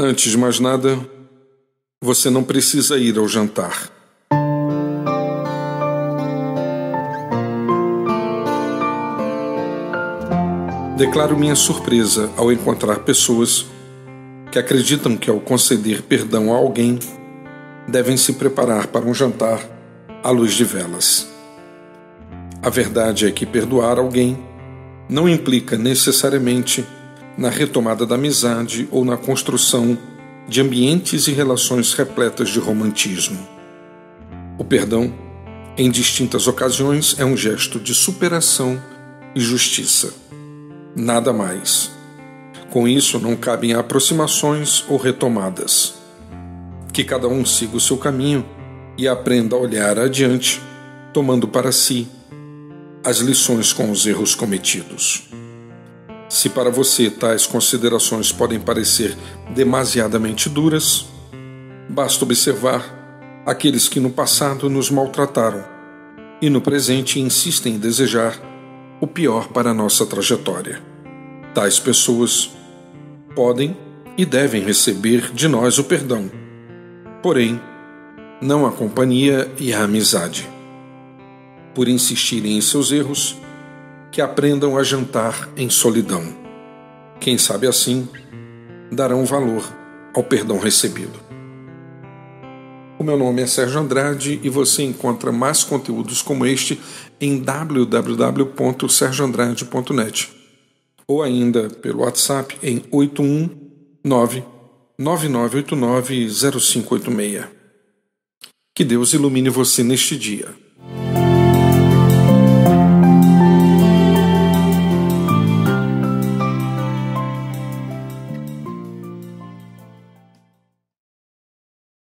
Antes de mais nada, você não precisa ir ao jantar. Declaro minha surpresa ao encontrar pessoas que acreditam que, ao conceder perdão a alguém, devem se preparar para um jantar à luz de velas. A verdade é que perdoar alguém não implica necessariamente na retomada da amizade ou na construção de ambientes e relações repletas de romantismo. O perdão, em distintas ocasiões, é um gesto de superação e justiça. Nada mais. Com isso, não cabem aproximações ou retomadas. Que cada um siga o seu caminho e aprenda a olhar adiante, tomando para si as lições com os erros cometidos. Se para você tais considerações podem parecer demasiadamente duras, basta observar aqueles que no passado nos maltrataram e no presente insistem em desejar o pior para a nossa trajetória. Tais pessoas podem e devem receber de nós o perdão, porém, não a companhia e a amizade. Por insistirem em seus erros, que aprendam a jantar em solidão. Quem sabe assim darão valor ao perdão recebido. O meu nome é Sérgio Andrade e você encontra mais conteúdos como este em www.sergioandrade.net ou ainda pelo WhatsApp em 819 9989 0586. Que Deus ilumine você neste dia.